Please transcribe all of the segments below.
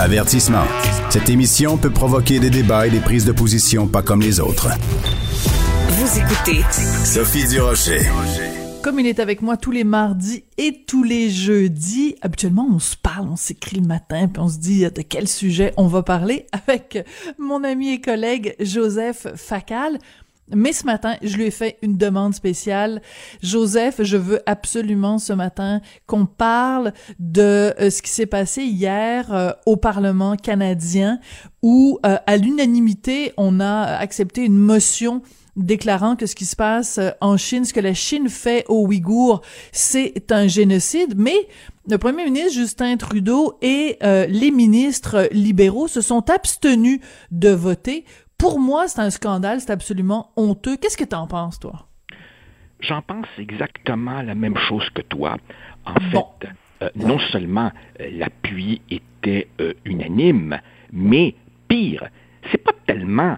Avertissement. Cette émission peut provoquer des débats et des prises de position pas comme les autres. Vous écoutez Sophie Durocher. Comme il est avec moi tous les mardis et tous les jeudis, habituellement on se parle, on s'écrit le matin, puis on se dit de quel sujet on va parler avec mon ami et collègue Joseph Facal. Mais ce matin, je lui ai fait une demande spéciale. Joseph, je veux absolument ce matin qu'on parle de euh, ce qui s'est passé hier euh, au Parlement canadien où, euh, à l'unanimité, on a accepté une motion déclarant que ce qui se passe en Chine, ce que la Chine fait aux Ouïghours, c'est un génocide. Mais le premier ministre Justin Trudeau et les ministres libéraux se sont abstenus de voter pour moi, c'est un scandale, c'est absolument honteux. Qu'est-ce que tu en penses, toi? J'en pense exactement la même chose que toi. En fait, euh, non seulement euh, l'appui était euh, unanime, mais pire, c'est pas tellement,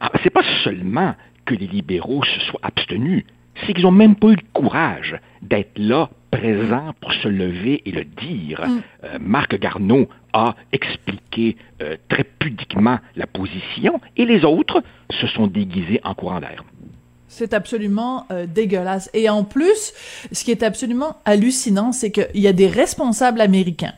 ah, c'est pas seulement que les libéraux se soient abstenus, c'est qu'ils n'ont même pas eu le courage d'être là, présents pour se lever et le dire. Mm. Marc Garneau a expliqué euh, très pudiquement la position et les autres se sont déguisés en courant d'air. C'est absolument euh, dégueulasse. Et en plus, ce qui est absolument hallucinant, c'est qu'il y a des responsables américains,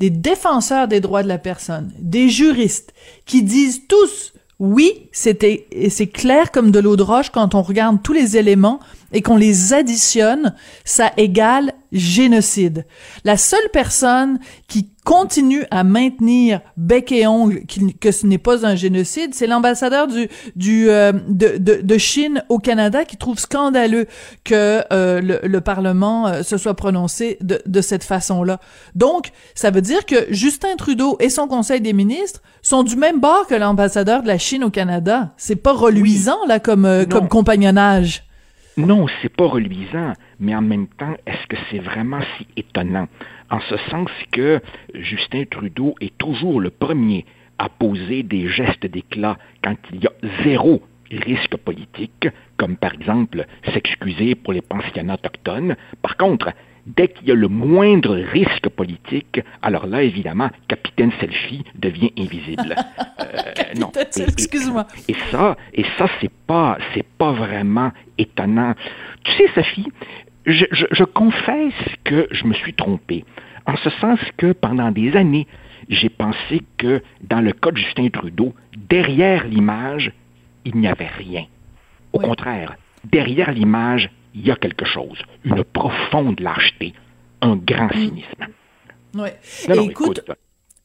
des défenseurs des droits de la personne, des juristes, qui disent tous oui, c'était c'est clair comme de l'eau de roche quand on regarde tous les éléments et qu'on les additionne, ça égale génocide. La seule personne qui continue à maintenir bec et ongle que ce n'est pas un génocide, c'est l'ambassadeur du, du euh, de, de, de, Chine au Canada qui trouve scandaleux que euh, le, le, Parlement euh, se soit prononcé de, de cette façon-là. Donc, ça veut dire que Justin Trudeau et son Conseil des ministres sont du même bord que l'ambassadeur de la Chine au Canada. C'est pas reluisant là comme comme compagnonnage. Non, c'est pas reluisant, mais en même temps, est-ce que c'est vraiment si étonnant? En ce sens que Justin Trudeau est toujours le premier à poser des gestes d'éclat quand il y a zéro risque politique, comme par exemple s'excuser pour les pensionnats autochtones. Par contre, dès qu'il y a le moindre risque politique, alors là, évidemment, Capitaine Selfie devient invisible. Euh, non. Excuse-moi. Et, ça, et ça, c'est pas, c'est pas vraiment étonnant. Tu sais, Sophie, je, je, confesse que je me suis trompé. En ce sens que pendant des années, j'ai pensé que dans le cas de Justin Trudeau, derrière l'image, il n'y avait rien. Au contraire, derrière l'image, il y a quelque chose, une profonde lâcheté, un grand mm. cynisme. Oui. écoute,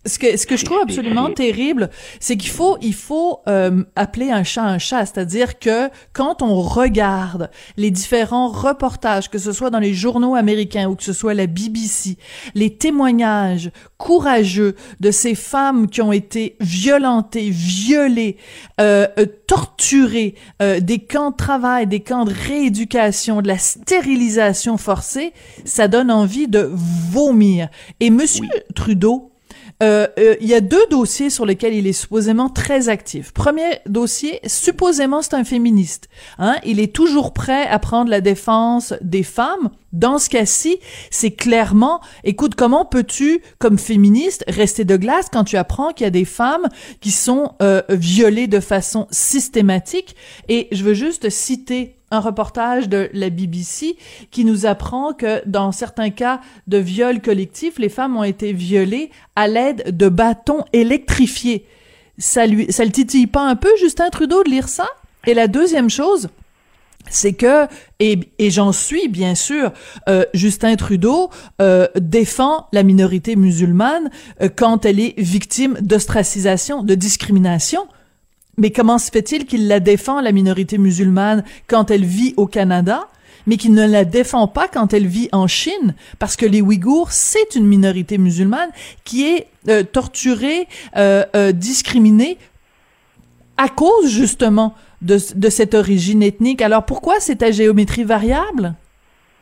ce que, ce que je trouve absolument terrible, c'est qu'il faut, il faut euh, appeler un chat un chat, c'est-à-dire que quand on regarde les différents reportages, que ce soit dans les journaux américains ou que ce soit la BBC, les témoignages courageux de ces femmes qui ont été violentées, violées, euh, torturées, euh, des camps de travail, des camps de rééducation, de la stérilisation forcée, ça donne envie de vomir. Et Monsieur Trudeau euh, euh, il y a deux dossiers sur lesquels il est supposément très actif. Premier dossier, supposément c'est un féministe. Hein? Il est toujours prêt à prendre la défense des femmes. Dans ce cas-ci, c'est clairement, écoute, comment peux-tu, comme féministe, rester de glace quand tu apprends qu'il y a des femmes qui sont euh, violées de façon systématique? Et je veux juste citer un reportage de la BBC qui nous apprend que dans certains cas de viol collectif, les femmes ont été violées à l'aide de bâtons électrifiés. Ça lui, ça le titille pas un peu, Justin Trudeau, de lire ça? Et la deuxième chose, c'est que, et, et j'en suis bien sûr, euh, Justin Trudeau euh, défend la minorité musulmane euh, quand elle est victime d'ostracisation, de discrimination. Mais comment se fait-il qu'il la défend, la minorité musulmane, quand elle vit au Canada, mais qu'il ne la défend pas quand elle vit en Chine? Parce que les Ouïghours, c'est une minorité musulmane qui est euh, torturée, euh, euh, discriminée à cause justement de, de cette origine ethnique. Alors pourquoi c'est à géométrie variable?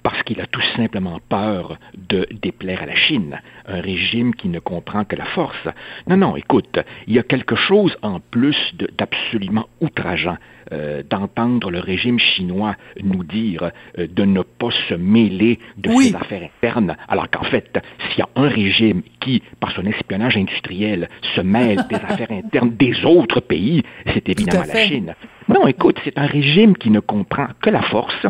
Parce qu'il a tout simplement peur de déplaire à la Chine, un régime qui ne comprend que la force. Non, non, écoute, il y a quelque chose en plus d'absolument outrageant euh, d'entendre le régime chinois nous dire euh, de ne pas se mêler de ses affaires internes, alors qu'en fait, s'il y a un régime qui, par son espionnage industriel, se mêle des affaires internes des autres pays, c'est évidemment la Chine. Non, écoute, c'est un régime qui ne comprend que la force,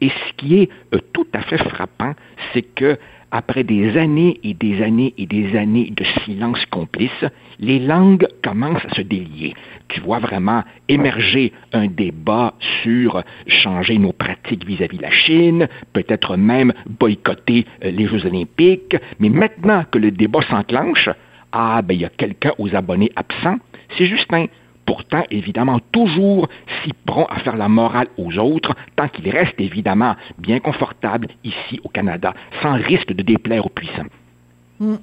et ce qui est euh, tout à fait frappant, c'est que après des années et des années et des années de silence complice, les langues commencent à se délier. Tu vois vraiment émerger un débat sur changer nos pratiques vis-à-vis de la Chine, peut-être même boycotter euh, les Jeux olympiques, mais maintenant que le débat s'enclenche, ah ben il y a quelqu'un aux abonnés absents, c'est Justin pourtant évidemment toujours si prompt à faire la morale aux autres, tant qu'il reste évidemment bien confortable ici au Canada, sans risque de déplaire aux puissants. Mm.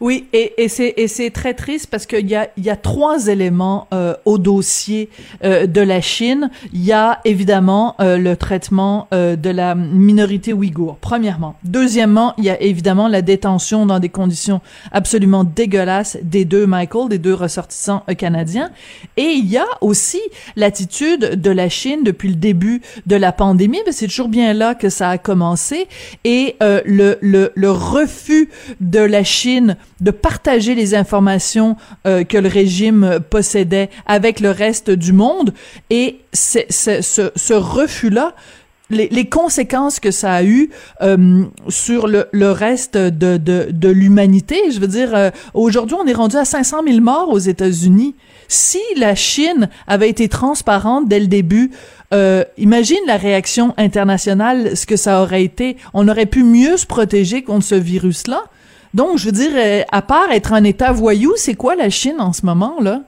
Oui, et, et c'est très triste parce qu'il y a, y a trois éléments euh, au dossier euh, de la Chine. Il y a évidemment euh, le traitement euh, de la minorité ouïghour, premièrement. Deuxièmement, il y a évidemment la détention dans des conditions absolument dégueulasses des deux Michael, des deux ressortissants euh, canadiens. Et il y a aussi l'attitude de la Chine depuis le début de la pandémie, mais c'est toujours bien là que ça a commencé, et le, le, le refus de la Chine de partager les informations euh, que le régime possédait avec le reste du monde. Et ce, refus-là, les, conséquences que ça a eu euh, sur le, reste de, de, l'humanité. Je veux dire, euh, aujourd'hui, on est rendu à 500 000 morts aux États-Unis. Si la Chine avait été transparente dès le début, imagine la réaction internationale, ce que ça aurait été. On aurait pu mieux se protéger contre ce virus-là. Donc, je veux dire, euh, à part être un État voyou, c'est quoi la Chine en ce moment, là?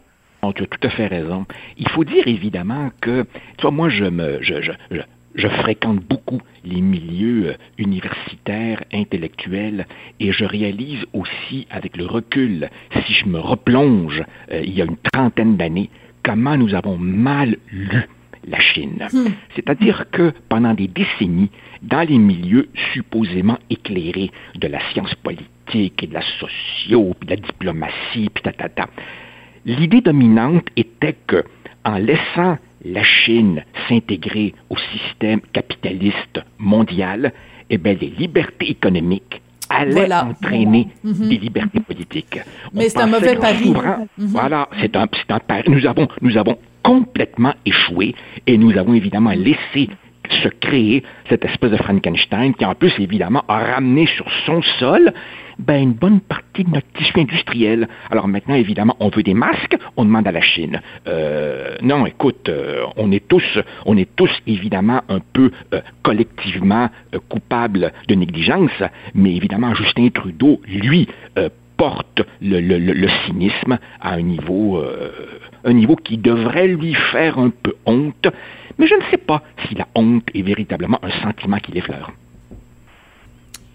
Tu as tout à fait raison. Il faut dire évidemment que, tu vois, moi, je me, je, je, je, fréquente beaucoup les milieux euh, universitaires, intellectuels, et je réalise aussi, avec le recul, si je me replonge euh, il y a une trentaine d'années, comment nous avons mal lu la Chine. Hmm. C'est-à-dire que pendant des décennies, dans les milieux supposément éclairés de la science politique et de la socio, puis de la diplomatie, puis ta, l'idée dominante était que, en laissant la Chine s'intégrer au système capitaliste mondial, eh bien, les libertés économiques allaient entraîner mhm. des libertés politiques. Mais c'est un mauvais pari. Mhm. Voilà, c'est un, un pari. Nous avons, nous avons complètement échoué et nous avons évidemment laissé se créer cette espèce de Frankenstein qui en plus évidemment a ramené sur son sol ben, une bonne partie de notre tissu industriel. Alors maintenant, évidemment, on veut des masques, on demande à la Chine. Euh, non, écoute, euh, on est tous, on est tous évidemment un peu euh, collectivement coupables de négligence, mais évidemment, Justin Trudeau, lui, porte le, le, le, cynisme à un niveau, un niveau qui devrait lui faire un peu honte. Mais je ne sais pas si la honte est véritablement un sentiment qui l'effleure.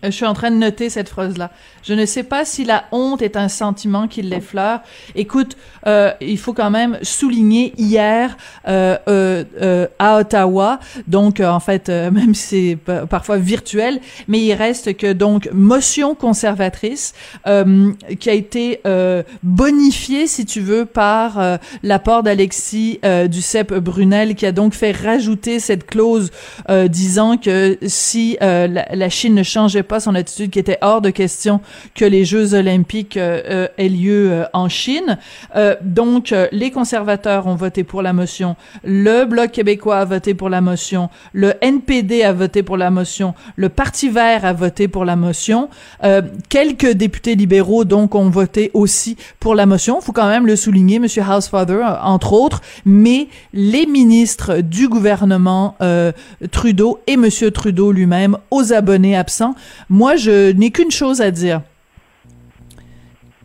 Je suis en train de noter cette phrase-là. Je ne sais pas si la honte est un sentiment qui l'effleure. Écoute, euh, il faut quand même souligner hier euh, euh, à Ottawa, donc en fait, même si c'est parfois virtuel, mais il reste que donc motion conservatrice qui a été bonifiée, si tu veux, par l'apport d'Alexis Duceppe Brunel, qui a donc fait rajouter cette clause disant que si la, la Chine ne changeait pas son attitude, qui était hors de question que les Jeux olympiques euh, euh, aient lieu euh, en Chine. donc, les conservateurs ont voté pour la motion, le Bloc québécois a voté pour la motion, le NPD a voté pour la motion, le Parti vert a voté pour la motion. quelques députés libéraux, donc, ont voté aussi pour la motion. faut quand même le souligner, Monsieur Housefather, entre autres, mais les ministres du gouvernement Trudeau et Monsieur Trudeau lui-même, aux abonnés absents, moi, je n'ai qu'une chose à dire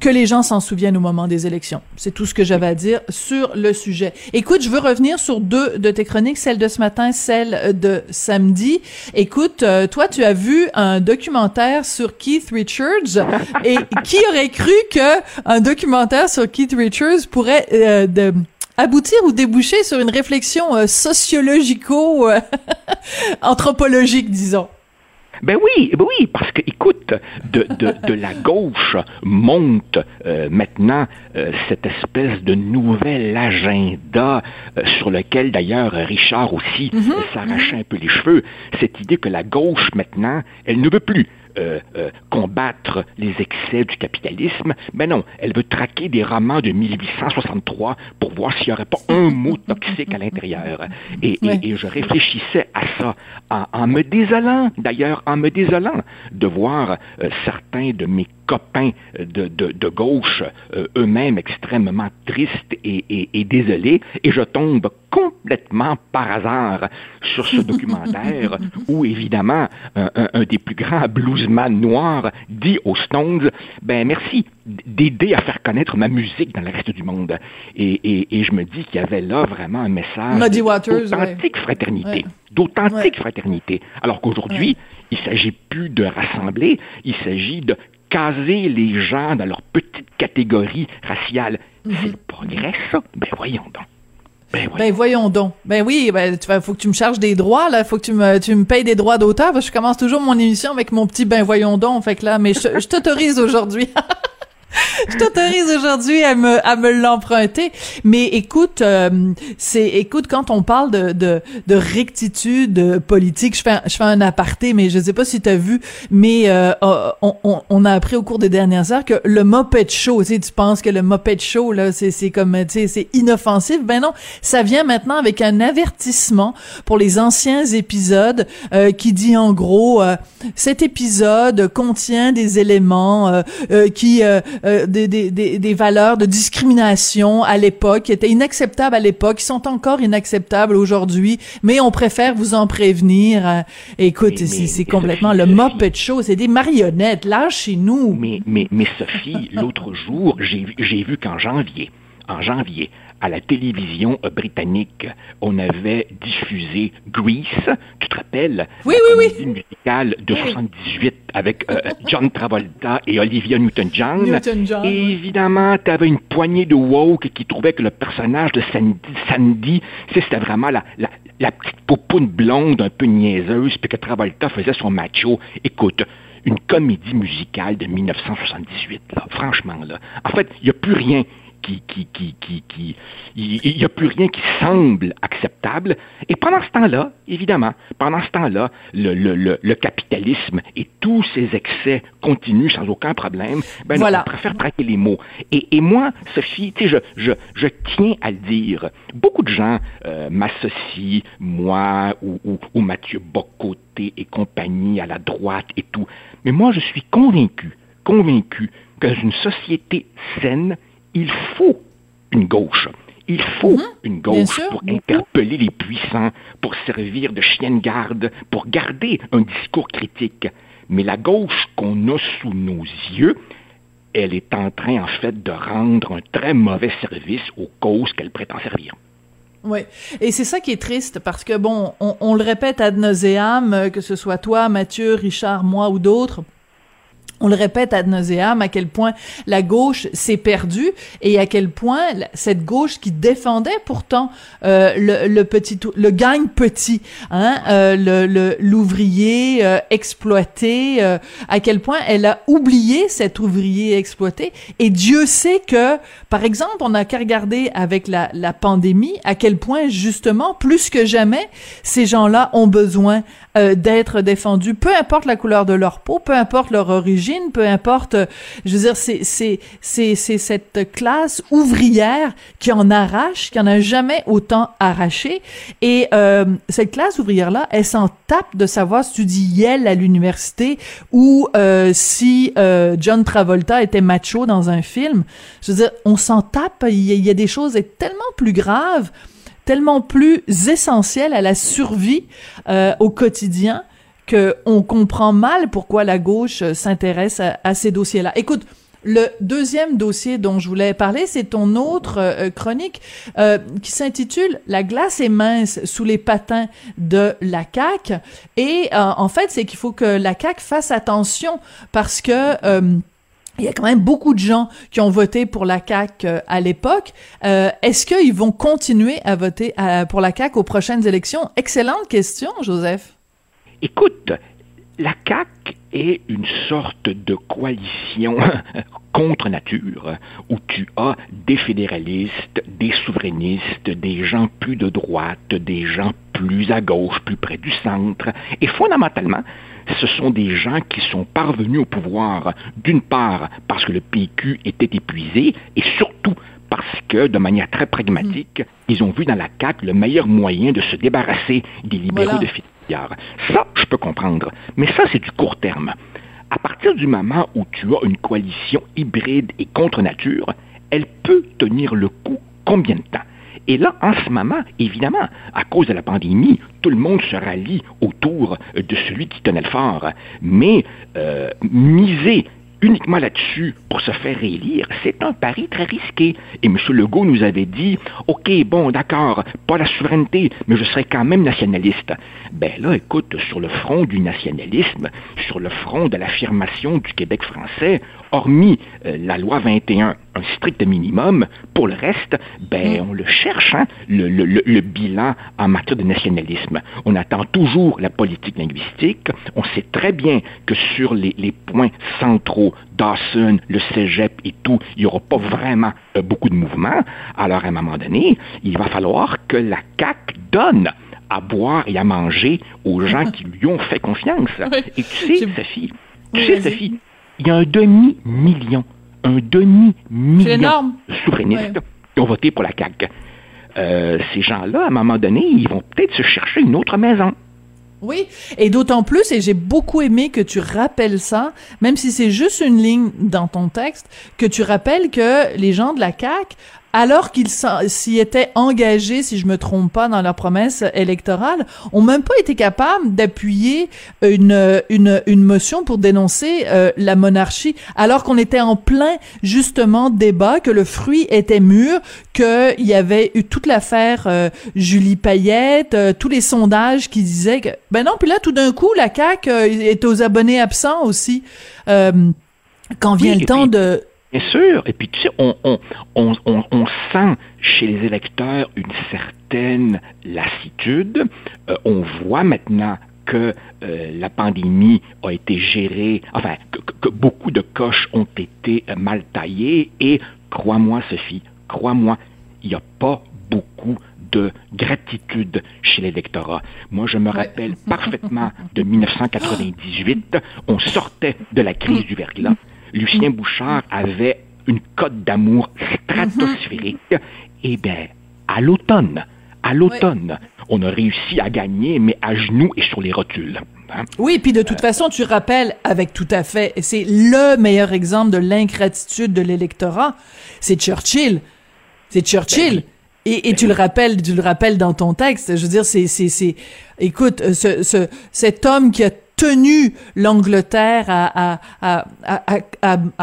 que les gens s'en souviennent au moment des élections. C'est tout ce que j'avais à dire sur le sujet. Écoute, je veux revenir sur deux de tes chroniques, celle de ce matin, celle de samedi. Écoute, euh, toi, tu as vu un documentaire sur Keith Richards et qui aurait cru que un documentaire sur Keith Richards pourrait euh, de, aboutir ou déboucher sur une réflexion euh, sociologico-anthropologique, disons. Ben oui, ben oui, parce que, écoute, de, de, de la gauche monte euh, maintenant euh, cette espèce de nouvel agenda euh, sur lequel d'ailleurs Richard aussi mhm. s'arrachait un peu les cheveux, cette idée que la gauche maintenant, elle ne veut plus euh, euh, combattre les excès du capitalisme. Mais non, elle veut traquer des romans de 1863 pour voir s'il n'y aurait pas un mot toxique à l'intérieur. Et, je réfléchissais à ça en, me désolant, d'ailleurs, en me désolant de voir euh, certains de mes copains de, de, gauche, euh, eux-mêmes extrêmement tristes et, et, désolés, et je tombe complètement par hasard sur ce documentaire où, évidemment, un, un, des plus grands bluesman noirs dit aux Stones, ben merci d'aider à faire connaître ma musique dans le reste du monde. Et, et je me dis qu'il y avait là vraiment un message d'authentique fraternité. D'authentique fraternité. Alors qu'aujourd'hui, il ne s'agit plus de rassembler, il s'agit de caser les gens dans leur petite catégorie raciale. Mhm. C'est le progrès, ça? Ben voyons donc. Ben, ben, voyons donc. Ben oui, ben tu faut que tu me charges des droits là, faut que tu me tu me payes des droits d'auteur parce que je commence toujours mon émission avec mon petit ben voyons donc. Fait que là, mais je t'autorise aujourd'hui. je t'autorise aujourd'hui à me à me l'emprunter. Mais écoute, euh, c'est écoute quand on parle de de, de rectitude politique, je fais un, je fais un aparté, mais je sais pas si tu as vu, mais euh, on, on, on, a appris au cours des dernières heures que le Muppet Show, tu sais, tu penses que le Muppet Show là, c'est c'est comme tu sais, c'est inoffensif. Ben non, ça vient maintenant avec un avertissement pour les anciens épisodes euh, qui dit en gros cet épisode contient des éléments qui des, des, des, valeurs de discrimination à l'époque, qui étaient inacceptables à l'époque, qui sont encore inacceptables aujourd'hui, mais on préfère vous en prévenir. Euh, écoute, c'est complètement le Muppet Show, c'est des marionnettes, là chez nous. Mais, mais, mais Sophie, l'autre jour, j'ai vu qu'en janvier, en janvier, à la télévision britannique, on avait diffusé Grease, tu te rappelles? Oui, la oui, comédie musicale de 78 avec euh, John Travolta et Olivia Newton-John. Newton et évidemment, tu avais une poignée de woke qui trouvait que le personnage de Sandy, Sandy c'était vraiment la, la, la petite poupoune blonde un peu niaiseuse, puis que Travolta faisait son macho. Écoute, une comédie musicale de 1978, là, franchement, là. En fait, il n'y a plus rien qui, qui, qui, qui, qui il n'y a plus rien qui semble acceptable. Et pendant ce temps-là, évidemment, pendant ce temps-là, le, le, le, le, capitalisme et tous ses excès continuent sans aucun problème. Ben voilà. on préfère traquer les mots. Et, et moi, Sophie, tu sais, je, je, je tiens à le dire. Beaucoup de gens euh, m'associent, moi ou, ou, ou Mathieu Bocoté et compagnie à la droite et tout. Mais moi, je suis convaincu, convaincu que dans une société saine, il faut une gauche. Il faut mhm. une gauche pour interpeller les puissants, pour servir de chien de garde, pour garder un discours critique. Mais la gauche qu'on a sous nos yeux, elle est en train, en fait, de rendre un très mauvais service aux causes qu'elle prétend servir. Oui, et c'est ça qui est triste parce que bon, on, on le répète ad nauseam, que ce soit toi, Mathieu, Richard, moi ou d'autres, on le répète ad nauseam à quel point la gauche s'est perdue et à quel point cette gauche qui défendait pourtant euh, le, le, petit le gagne petit hein euh, le l'ouvrier euh, exploité euh, à quel point elle a oublié cet ouvrier exploité. Et Dieu sait que par exemple on a qu'à regarder avec la, la pandémie à quel point justement plus que jamais ces gens-là ont besoin d'être défendus peu importe la couleur de leur peau peu importe leur origine peu importe. Euh, je veux dire, c'est c'est c'est c'est cette classe ouvrière qui en arrache, qui en a jamais autant arraché. Et euh, cette classe ouvrière là, elle s'en tape de savoir si tu dis Yale à l'université ou euh, si euh, John Travolta était macho dans un film. Je veux dire, on s'en tape. Il y, a, des choses tellement plus graves tellement plus essentielles à la survie euh, au quotidien qu'on comprend mal pourquoi la gauche euh, s'intéresse à, ces dossiers-là. Écoute, le deuxième dossier dont je voulais parler, c'est ton autre euh, chronique qui s'intitule La glace est mince sous les patins de la CAQ. Et en fait, c'est qu'il faut que la CAQ fasse attention parce que il y a quand même beaucoup de gens qui ont voté pour la CAQ à l'époque. Est-ce qu'ils vont continuer à voter pour la CAQ aux prochaines élections? Excellente question, Joseph. Écoute, la CAQ est une sorte de coalition contre nature, où tu as des fédéralistes, des souverainistes, des gens plus de droite, des gens plus à gauche, plus près du centre, et fondamentalement, ce sont des gens qui sont parvenus au pouvoir, d'une part parce que le PQ était épuisé, et surtout parce que, de manière très pragmatique, ils ont vu dans la CAQ le meilleur moyen de se débarrasser des libéraux de Fitzgerald. Ça, je peux comprendre. Mais ça, c'est du court terme. À partir du moment où tu as une coalition hybride et contre nature, elle peut tenir le coup combien de temps? Et là, en ce moment, évidemment, à cause de la pandémie, tout le monde se rallie autour de celui qui tenait le fort. Mais euh, miser uniquement là-dessus pour se faire réélire, c'est un pari très risqué. Et M. Legault nous avait dit, OK, bon, d'accord, pas la souveraineté, mais je serai quand même nationaliste. Ben là, écoute, sur le front du nationalisme, sur le front de l'affirmation du Québec français, hormis euh, la loi 21, un strict minimum, pour le reste, ben, mm. on le cherche, hein, le, bilan en matière de nationalisme. On attend toujours la politique linguistique. On sait très bien que sur les, points centraux, Dawson, le cégep et tout, il n'y aura pas vraiment euh, beaucoup de mouvements. Alors, à un moment donné, il va falloir que la CAQ donne à boire et à manger aux gens qui lui ont fait confiance. Et tu sais, Sophie, tu sais, Sophie, il y a un demi-million, un demi-million de souverainistes qui ont voté pour la CAQ. Euh, ces gens-là, à un moment donné, ils vont peut-être se chercher une autre maison. Oui, et d'autant plus, et j'ai beaucoup aimé que tu rappelles ça, même si c'est juste une ligne dans ton texte, que tu rappelles que les gens de la CAQ alors qu'ils s'y étaient engagés, si je me trompe pas, dans leur promesse électorale, ont même pas été capables d'appuyer une, une, une motion pour dénoncer euh, la monarchie, alors qu'on était en plein, justement, débat, que le fruit était mûr, qu'il y avait eu toute l'affaire euh, Julie Payette, euh, tous les sondages qui disaient que... Ben non, puis là, tout d'un coup, la CAQ est aux abonnés absents aussi. quand vient le temps de Bien sûr. Et puis, tu sais, on, on, on, on, sent chez les électeurs une certaine lassitude. Euh, on voit maintenant que euh, la pandémie a été gérée, enfin, que, que, beaucoup de coches ont été euh, mal taillées. Et crois-moi, Sophie, crois-moi, il n'y a pas beaucoup de gratitude chez l'électorat. Moi, je me rappelle parfaitement de 1998. On sortait de la crise du verglas. Lucien Bouchard avait une cote d'amour stratosphérique. Eh bien, à l'automne, à l'automne, on a réussi à gagner, mais à genoux et sur les rotules. Hein. Oui, puis de toute euh, façon, tu rappelles avec tout à fait, c'est le meilleur exemple de l'ingratitude de l'électorat, c'est Churchill. C'est Churchill. Ben et, et ben tu le rappelles, tu le rappelles dans ton texte. Je veux dire, c'est, c'est, c'est, écoute, ce, ce, cet homme qui a tenu l'Angleterre à,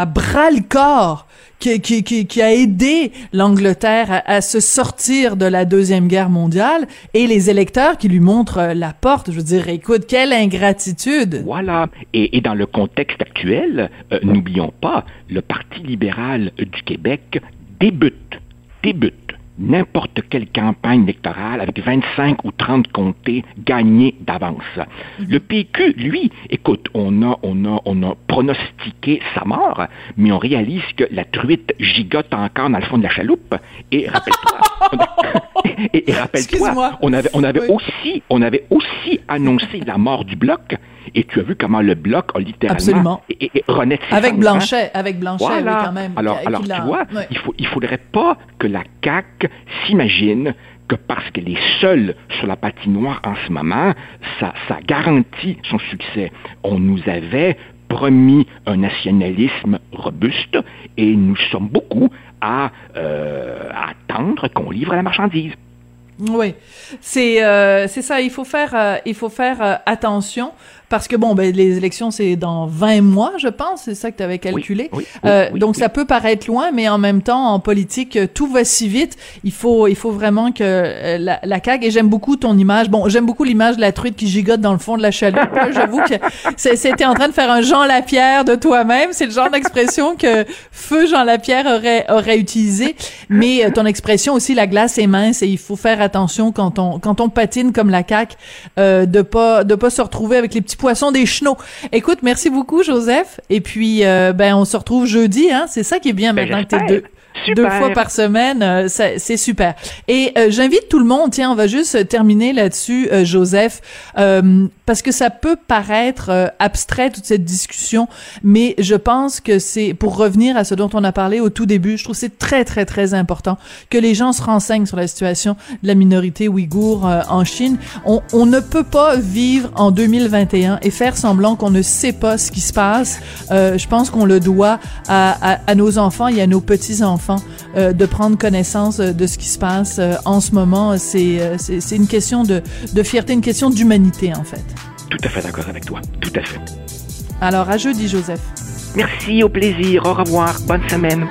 bras le corps, qui, a aidé l'Angleterre à, se sortir de la Deuxième Guerre mondiale, et les électeurs qui lui montrent la porte. Je veux dire, écoute, quelle ingratitude. Voilà. Et, et dans le contexte actuel, euh, n'oublions pas, le Parti libéral du Québec débute, débute n'importe quelle campagne électorale avec 25 ou 30 comtés gagnés d'avance. Mhm. Le PQ, lui, écoute, on a, on, a, on a pronostiqué sa mort, mais on réalise que la truite gigote encore dans le fond de la chaloupe. Et rappelle-toi, et, rappelle-toi, on avait, on avait aussi, on avait aussi annoncé la mort du bloc et tu as vu comment le bloc a littéralement et, avec hein? Blanchet, avec Blanchet, quand même. Alors, alors tu vois, il faut, il faudrait pas que la CAC s'imagine que parce qu'elle est seule sur la patinoire en ce moment, ça, ça garantit son succès. On nous avait promis un nationalisme robuste et nous sommes beaucoup à, euh, à attendre qu'on livre la marchandise. Oui, c'est euh, c'est ça. Il faut faire euh, il faut faire attention parce que bon, ben les élections c'est dans 20 mois, je pense. C'est ça que tu avais calculé. Euh, donc ça peut paraître loin, mais en même temps, en politique, tout va si vite. Il faut il faut vraiment que la, la CAQ. Et j'aime beaucoup ton image. Bon, j'aime beaucoup l'image de la truite qui gigote dans le fond de la chaloupe. J'avoue que c'était en train de faire un Jean Lapierre de toi-même. C'est le genre d'expression que feu Jean Lapierre aurait aurait utilisé. Mais ton expression aussi, la glace est mince et il faut faire attention quand on quand on patine comme la CAQ, euh, de pas de pas se retrouver avec les petits poissons, des chenaux. Écoute, merci beaucoup, Joseph. Et puis, euh, ben, on se retrouve jeudi. Hein? C'est ça qui est bien ben, maintenant que t'es deux. Deux fois par semaine, euh, c'est super. Et euh, j'invite tout le monde, tiens, on va juste terminer là-dessus, euh, Joseph, parce que ça peut paraître abstrait toute cette discussion, mais je pense que c'est pour revenir à ce dont on a parlé au tout début. Je trouve c'est très très très important que les gens se renseignent sur la situation de la minorité ouïghour en Chine. On, on ne peut pas vivre en 2021 et faire semblant qu'on ne sait pas ce qui se passe. je pense qu'on le doit à, à, à nos enfants et à nos petits enfants euh, de prendre connaissance euh, de ce qui se passe euh, en ce moment. C'est c'est une question de, de fierté, une question d'humanité, en fait. Tout à fait d'accord avec toi. Tout à fait. Alors, à jeudi, Joseph. Merci, au plaisir. Au revoir. Bonne semaine.